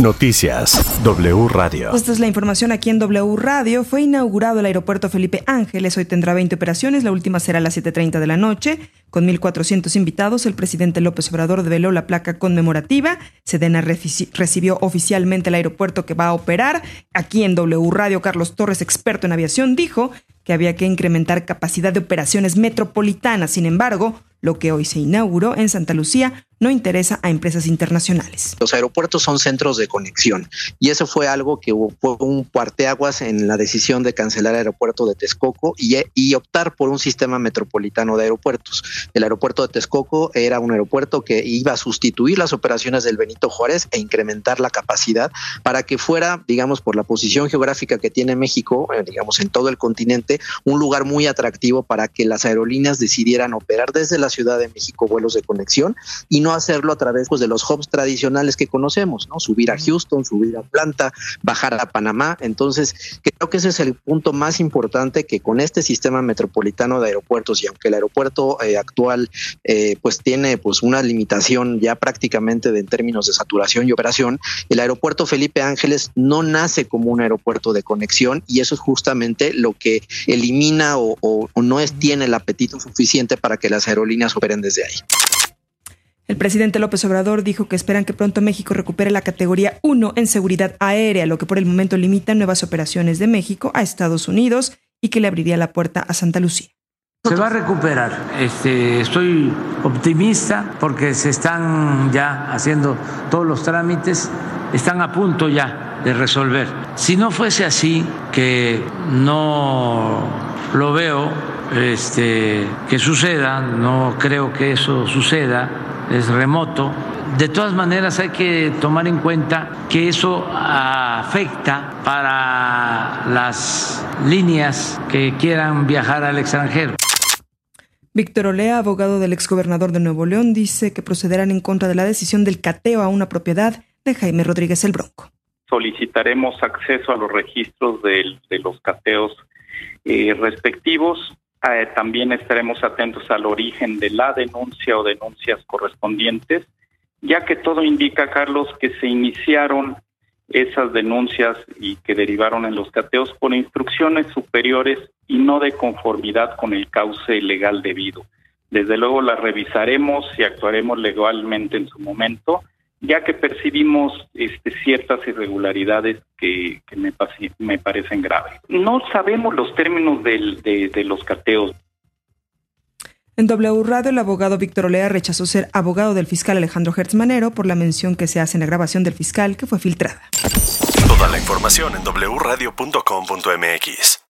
Noticias W Radio. Esta es la información aquí en W Radio. Fue inaugurado el aeropuerto Felipe Ángeles. Hoy tendrá 20 operaciones. La última será a las 7.30 de la noche. Con 1.400 invitados, el presidente López Obrador develó la placa conmemorativa. Sedena recibió oficialmente el aeropuerto que va a operar. Aquí en W Radio, Carlos Torres, experto en aviación, dijo que había que incrementar capacidad de operaciones metropolitanas. Sin embargo, lo que hoy se inauguró en Santa Lucía no interesa a empresas internacionales. Los aeropuertos son centros de conexión y eso fue algo que fue un parteaguas en la decisión de cancelar el aeropuerto de Texcoco y, y, optar por un sistema metropolitano de aeropuertos. El aeropuerto de Texcoco era un aeropuerto que iba a sustituir las operaciones del Benito Juárez e incrementar la capacidad para que fuera, digamos, por la posición geográfica que tiene México, eh, digamos, en todo el continente, un lugar muy atractivo para que las aerolíneas decidieran operar desde la Ciudad de México vuelos de conexión y no hacerlo a través pues, de los hubs tradicionales que conocemos, ¿no? Subir a Houston, subir a Atlanta, bajar a Panamá. Entonces, creo que ese es el punto más importante que con este sistema metropolitano de aeropuertos y aunque el aeropuerto eh, actual eh, pues tiene pues una limitación ya prácticamente de, en términos de saturación y operación, el aeropuerto Felipe Ángeles no nace como un aeropuerto de conexión y eso es justamente lo que elimina o, o no es, tiene el apetito suficiente para que las aerolíneas operen desde ahí. Presidente López Obrador dijo que esperan que pronto México recupere la categoría 1 en seguridad aérea, lo que por el momento limita nuevas operaciones de México a Estados Unidos y que le abriría la puerta a Santa Lucía. Se va a recuperar. Este, estoy optimista porque se están ya haciendo todos los trámites, están a punto ya de resolver. Si no fuese así, que no lo veo este, que suceda, no creo que eso suceda, es remoto. De todas maneras hay que tomar en cuenta que eso afecta para las líneas que quieran viajar al extranjero. Víctor Olea, abogado del exgobernador de Nuevo León, dice que procederán en contra de la decisión del cateo a una propiedad de Jaime Rodríguez el Bronco. Solicitaremos acceso a los registros de, los cateos eh, respectivos eh, también estaremos atentos al origen de la denuncia o denuncias correspondientes, ya que todo indica, Carlos, que se iniciaron esas denuncias y que derivaron en los cateos por instrucciones superiores y no de conformidad con el cauce legal debido. Desde luego las revisaremos y actuaremos legalmente en su momento ya que percibimos este, ciertas irregularidades que, me, me, parecen graves. No sabemos los términos de, de los cateos. En W Radio, el abogado Víctor Olea rechazó ser abogado del fiscal Alejandro Hertz Manero por la mención que se hace en la grabación del fiscal que fue filtrada. Toda la información en wradio.com.mx.